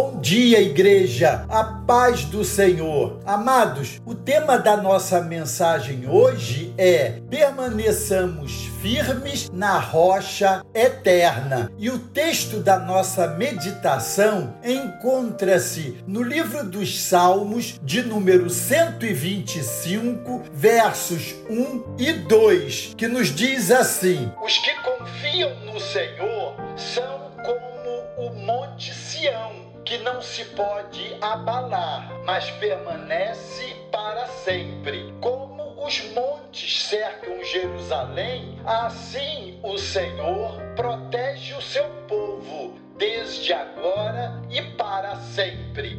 Bom dia, igreja, a paz do Senhor. Amados, o tema da nossa mensagem hoje é: permaneçamos firmes na rocha eterna. E o texto da nossa meditação encontra-se no livro dos Salmos, de número 125, versos 1 e 2, que nos diz assim: Os que confiam no Senhor são como o monte Sião que não se pode abalar, mas permanece para sempre. Como os montes cercam Jerusalém, assim o Senhor protege o seu povo desde agora e.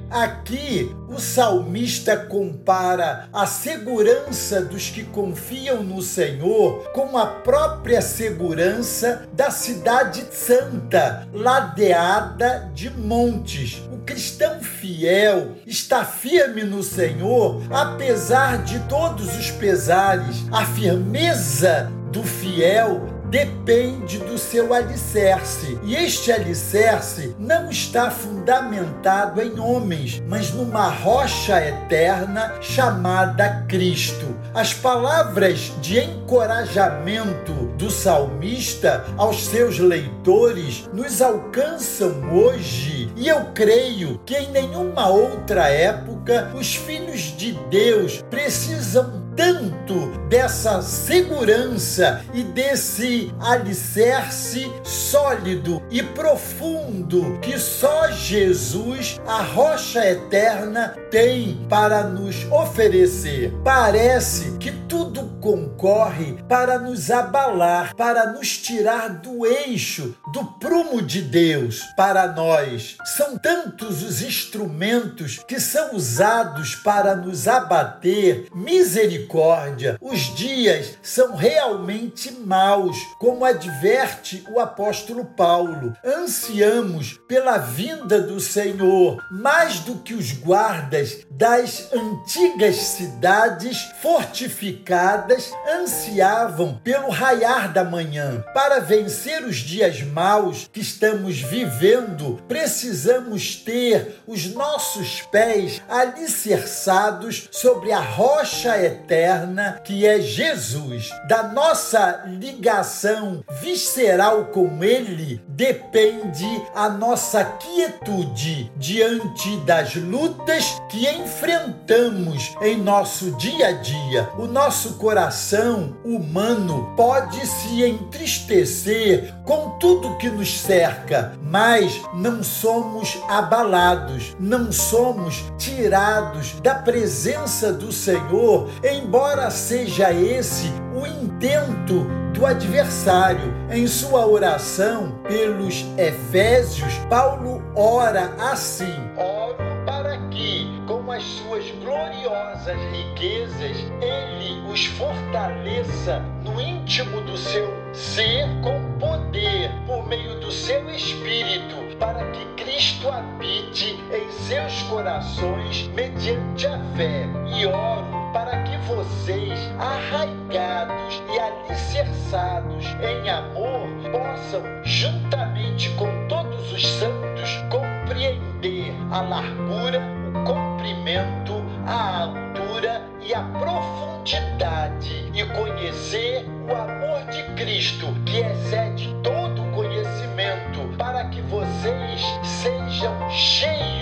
Aqui, o salmista compara a segurança dos que confiam no Senhor com a própria segurança da cidade santa, ladeada de montes. O cristão fiel está firme no Senhor, apesar de todos os pesares. A firmeza do fiel depende do seu alicerce. E este alicerce não está fundamentado em homens, mas numa rocha eterna chamada Cristo. As palavras de encorajamento do salmista aos seus leitores nos alcançam hoje, e eu creio que em nenhuma outra época os filhos de Deus precisam tanto dessa segurança e desse alicerce sólido e profundo que só Jesus, a rocha eterna, tem para nos oferecer. Parece que tudo concorre para nos abalar, para nos tirar do eixo, do prumo de Deus para nós. São tantos os instrumentos que são usados para nos abater. Misericórdia misericórdia. Os dias são realmente maus, como adverte o apóstolo Paulo. Ansiamos pela vinda do Senhor, mais do que os guardas das antigas cidades fortificadas ansiavam pelo raiar da manhã. Para vencer os dias maus que estamos vivendo, precisamos ter os nossos pés alicerçados sobre a rocha eterna eterna que é Jesus. Da nossa ligação visceral com Ele depende a nossa quietude diante das lutas que enfrentamos em nosso dia a dia. O nosso coração humano pode se entristecer com tudo que nos cerca, mas não somos abalados, não somos tirados da presença do Senhor em embora seja esse o intento do adversário. Em sua oração pelos Efésios, Paulo ora assim: Oro para que, com as suas gloriosas riquezas, ele os fortaleça no íntimo do seu ser com poder, por meio do seu espírito, para que Cristo habite em seus corações mediante a fé. E oro para que vocês, arraigados e alicerçados em amor, possam, juntamente com todos os santos, compreender a largura, o comprimento, a altura e a profundidade e conhecer o amor de Cristo que excede todo conhecimento, para que vocês sejam cheios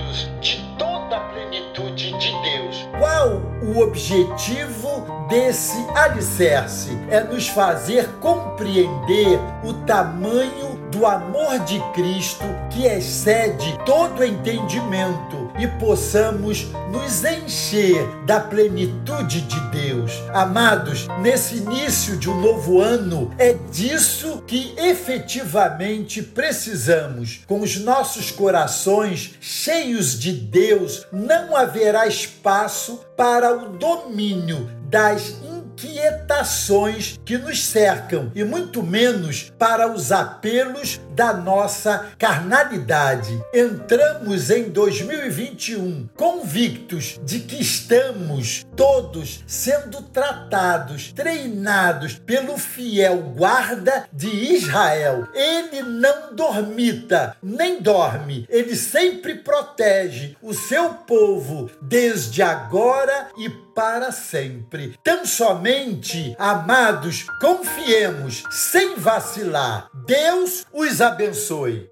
o objetivo desse alicerce? É nos fazer compreender o tamanho do amor de Cristo que excede todo entendimento e possamos nos encher da plenitude de Deus. Amados, nesse início de um novo ano, é disso que efetivamente precisamos. Com os nossos corações cheios de Deus, não haverá espaço para o domínio das inquietações que nos cercam e muito menos para os apelos da nossa carnalidade. Entramos em 2021 convictos de que estamos todos sendo tratados, treinados pelo fiel guarda de Israel. Ele não dormita, nem dorme, ele sempre protege o seu povo desde agora e para sempre. Tão somente, amados, confiemos sem vacilar. Deus os abençoe.